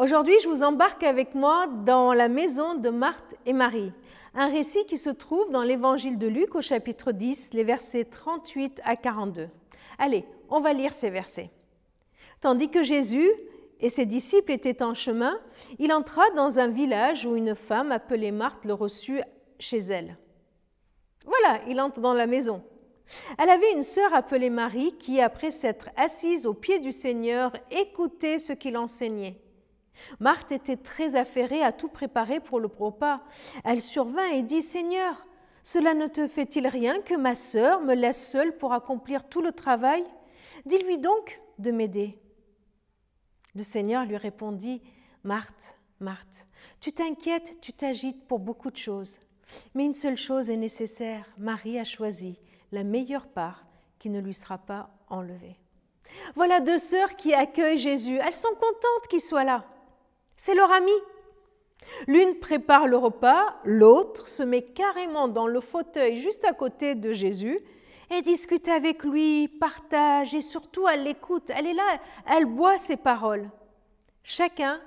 Aujourd'hui, je vous embarque avec moi dans la maison de Marthe et Marie, un récit qui se trouve dans l'évangile de Luc au chapitre 10, les versets 38 à 42. Allez, on va lire ces versets. Tandis que Jésus et ses disciples étaient en chemin, il entra dans un village où une femme appelée Marthe le reçut chez elle. Voilà, il entre dans la maison. Elle avait une sœur appelée Marie qui, après s'être assise aux pieds du Seigneur, écoutait ce qu'il enseignait. Marthe était très affairée à tout préparer pour le repas. Elle survint et dit Seigneur, cela ne te fait-il rien que ma sœur me laisse seule pour accomplir tout le travail? Dis-lui donc de m'aider. Le Seigneur lui répondit Marthe, Marthe, tu t'inquiètes, tu t'agites pour beaucoup de choses. Mais une seule chose est nécessaire. Marie a choisi la meilleure part qui ne lui sera pas enlevée. Voilà deux sœurs qui accueillent Jésus. Elles sont contentes qu'il soit là. C'est leur ami. L'une prépare le repas, l'autre se met carrément dans le fauteuil juste à côté de Jésus et discute avec lui, partage et surtout elle l'écoute. Elle est là, elle boit ses paroles. Chacun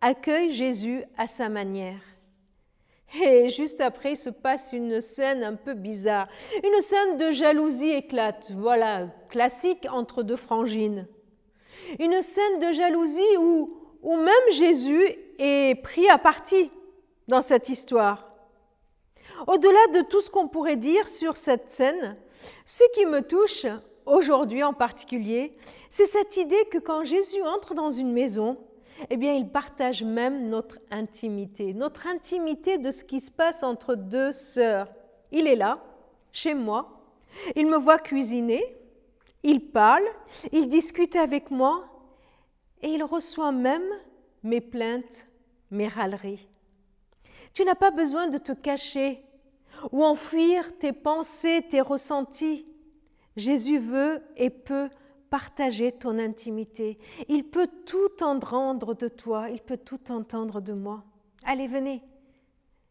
accueille Jésus à sa manière. Et juste après se passe une scène un peu bizarre. Une scène de jalousie éclate, voilà, classique entre deux frangines. Une scène de jalousie où, où même Jésus est pris à partie dans cette histoire. Au-delà de tout ce qu'on pourrait dire sur cette scène, ce qui me touche aujourd'hui en particulier, c'est cette idée que quand Jésus entre dans une maison, eh bien, il partage même notre intimité, notre intimité de ce qui se passe entre deux sœurs. Il est là, chez moi, il me voit cuisiner, il parle, il discute avec moi et il reçoit même mes plaintes, mes râleries. Tu n'as pas besoin de te cacher ou enfuir tes pensées, tes ressentis. Jésus veut et peut partager ton intimité. Il peut tout entendre de toi, il peut tout entendre de moi. Allez, venez.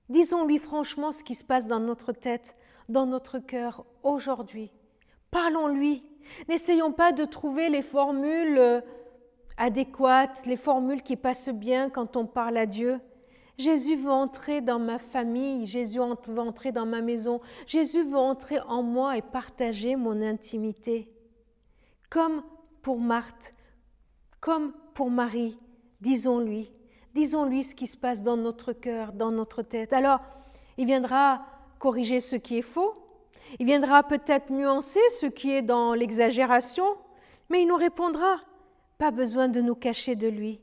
Disons-lui franchement ce qui se passe dans notre tête, dans notre cœur aujourd'hui. Parlons-lui. N'essayons pas de trouver les formules euh, adéquates, les formules qui passent bien quand on parle à Dieu. Jésus veut entrer dans ma famille, Jésus veut entrer dans ma maison, Jésus veut entrer en moi et partager mon intimité comme pour Marthe, comme pour Marie, disons-lui, disons-lui ce qui se passe dans notre cœur, dans notre tête. Alors, il viendra corriger ce qui est faux, il viendra peut-être nuancer ce qui est dans l'exagération, mais il nous répondra, pas besoin de nous cacher de lui.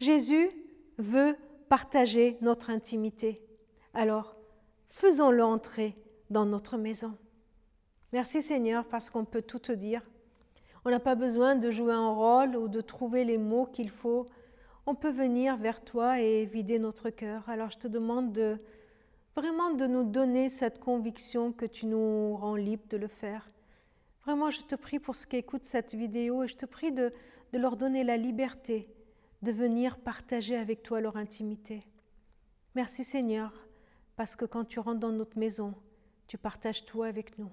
Jésus veut partager notre intimité. Alors, faisons-le entrer dans notre maison. Merci Seigneur parce qu'on peut tout te dire. On n'a pas besoin de jouer un rôle ou de trouver les mots qu'il faut. On peut venir vers toi et vider notre cœur. Alors je te demande de vraiment de nous donner cette conviction que tu nous rends libre de le faire. Vraiment, je te prie pour ceux qui écoutent cette vidéo et je te prie de, leur donner la liberté de venir partager avec toi leur intimité. Merci Seigneur, parce que quand tu rentres dans notre maison, tu partages tout avec nous.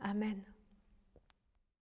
Amen.